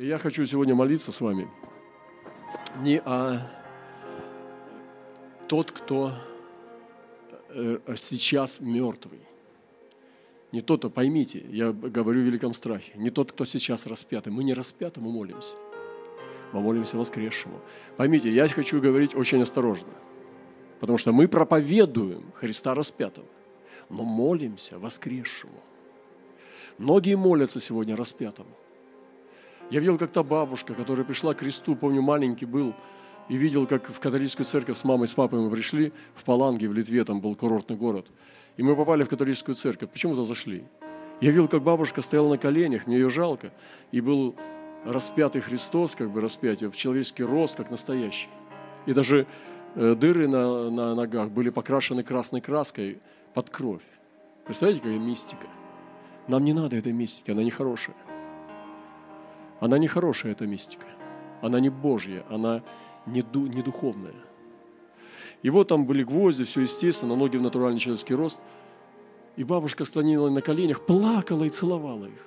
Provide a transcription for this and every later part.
И я хочу сегодня молиться с вами не о тот, кто э, сейчас мертвый. Не тот, кто, поймите, я говорю в великом страхе, не тот, кто сейчас распятый. Мы не распятому молимся, мы молимся воскресшему. Поймите, я хочу говорить очень осторожно, потому что мы проповедуем Христа распятого, но молимся воскресшему. Многие молятся сегодня распятому. Я видел как-то бабушка, которая пришла к кресту, помню, маленький был, и видел, как в католическую церковь с мамой, с папой мы пришли, в Паланге, в Литве, там был курортный город. И мы попали в католическую церковь. Почему-то зашли. Я видел, как бабушка стояла на коленях, мне ее жалко, и был распятый Христос, как бы распятие, в человеческий рост, как настоящий. И даже э, дыры на, на ногах были покрашены красной краской под кровь. Представляете, какая мистика? Нам не надо этой мистики, она нехорошая. Она не хорошая, эта мистика. Она не Божья, она не, ду, не духовная. Вот там были гвозди, все естественно, ноги в натуральный человеческий рост. И бабушка склонила на коленях, плакала и целовала их.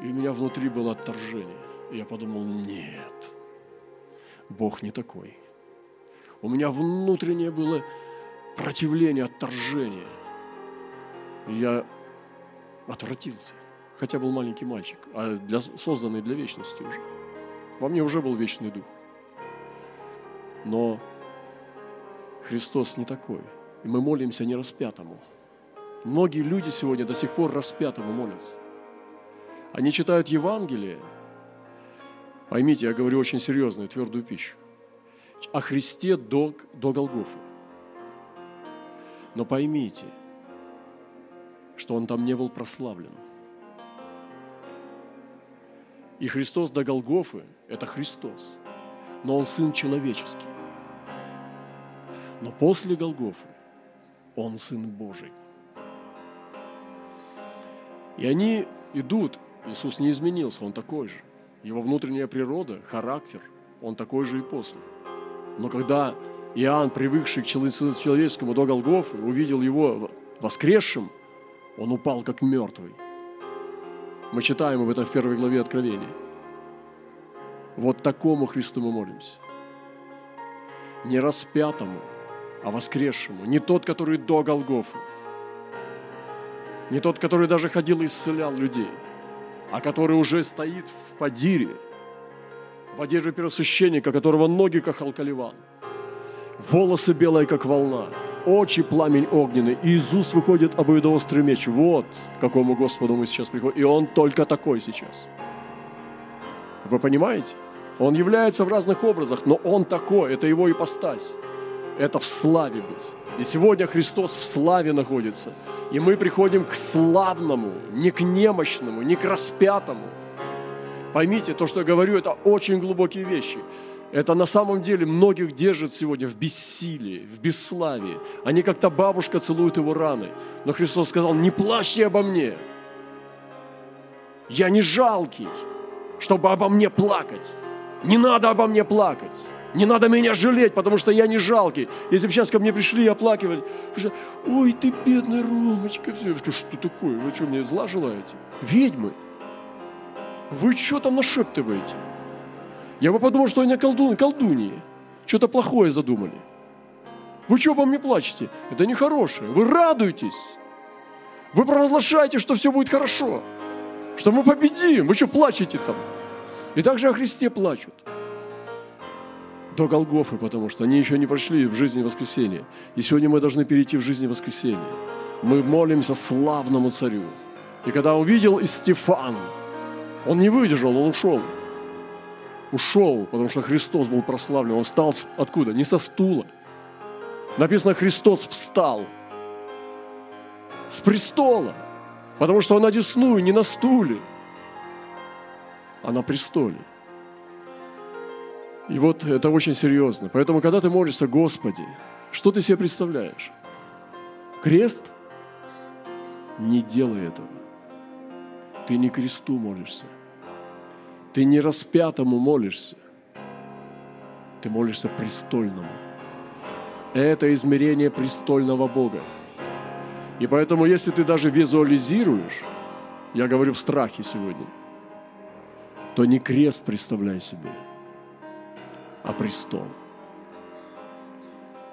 И у меня внутри было отторжение. И я подумал, нет, Бог не такой. У меня внутреннее было противление, отторжение. И я отвратился хотя был маленький мальчик, а для, созданный для вечности уже. Во мне уже был вечный дух. Но Христос не такой. И мы молимся не распятому. Многие люди сегодня до сих пор распятому молятся. Они читают Евангелие. Поймите, я говорю очень серьезную, твердую пищу. О Христе до, до Голгофы. Но поймите, что Он там не был прославлен. И Христос до Голгофы – это Христос, но Он Сын человеческий. Но после Голгофы Он Сын Божий. И они идут, Иисус не изменился, Он такой же. Его внутренняя природа, характер, Он такой же и после. Но когда Иоанн, привыкший к человеческому до Голгофы, увидел Его воскресшим, он упал как мертвый. Мы читаем об этом в первой главе Откровения. Вот такому Христу мы молимся. Не распятому, а воскресшему. Не тот, который до Голгофы. Не тот, который даже ходил и исцелял людей, а который уже стоит в падире, в одежде первосвященника, которого ноги, как алкаливан, волосы белые, как волна, очи пламень огненный, и из уст выходит обоюдоострый меч. Вот к какому Господу мы сейчас приходим. И Он только такой сейчас. Вы понимаете? Он является в разных образах, но Он такой, это Его ипостась. Это в славе быть. И сегодня Христос в славе находится. И мы приходим к славному, не к немощному, не к распятому. Поймите, то, что я говорю, это очень глубокие вещи. Это на самом деле многих держит сегодня в бессилии, в бесславии. Они как то бабушка целуют его раны. Но Христос сказал, не плачьте обо мне. Я не жалкий, чтобы обо мне плакать. Не надо обо мне плакать. Не надо меня жалеть, потому что я не жалкий. Если бы сейчас ко мне пришли и оплакивали, что, ой, ты бедный Ромочка, все. Я скажу, что такое? Вы что, мне зла желаете? Ведьмы. Вы что там нашептываете? Я бы подумал, что они колдуны, колдуньи. Что-то плохое задумали. Вы что обо мне плачете? Это нехорошее. Вы радуетесь. Вы провозглашаете, что все будет хорошо. Что мы победим. Вы что плачете там? И также о Христе плачут. До Голгофы, потому что они еще не прошли в жизни воскресения. И сегодня мы должны перейти в жизнь воскресения. Мы молимся славному царю. И когда увидел и Стефан, он не выдержал, он ушел ушел, потому что Христос был прославлен. Он встал откуда? Не со стула. Написано, Христос встал с престола, потому что он одесную, не на стуле, а на престоле. И вот это очень серьезно. Поэтому, когда ты молишься, Господи, что ты себе представляешь? Крест? Не делай этого. Ты не кресту молишься. Ты не распятому молишься, ты молишься престольному. Это измерение престольного Бога. И поэтому, если ты даже визуализируешь, я говорю в страхе сегодня, то не крест представляй себе, а престол.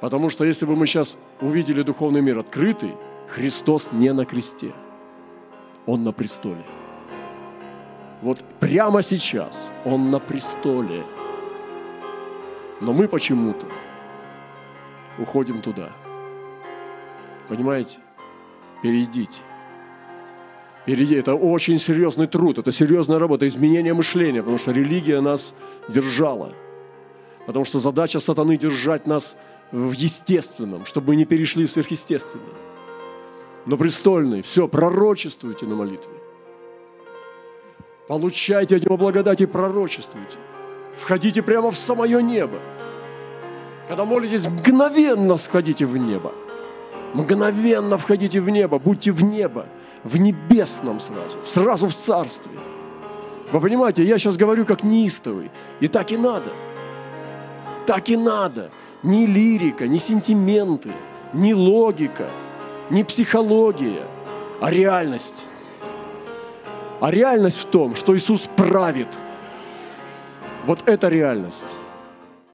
Потому что если бы мы сейчас увидели духовный мир открытый, Христос не на кресте, Он на престоле. Вот прямо сейчас Он на престоле. Но мы почему-то уходим туда. Понимаете? Перейдите. Перейди. Это очень серьезный труд, это серьезная работа, изменение мышления, потому что религия нас держала. Потому что задача сатаны держать нас в естественном, чтобы мы не перешли в сверхъестественное. Но престольный, все, пророчествуйте на молитве. Получайте от Него благодать и пророчествуйте. Входите прямо в самое небо. Когда молитесь, мгновенно входите в небо. Мгновенно входите в небо, будьте в небо, в небесном сразу, сразу в царстве. Вы понимаете, я сейчас говорю как неистовый, и так и надо. Так и надо. Ни лирика, ни сентименты, ни логика, ни психология, а реальность. А реальность в том, что Иисус правит. Вот это реальность.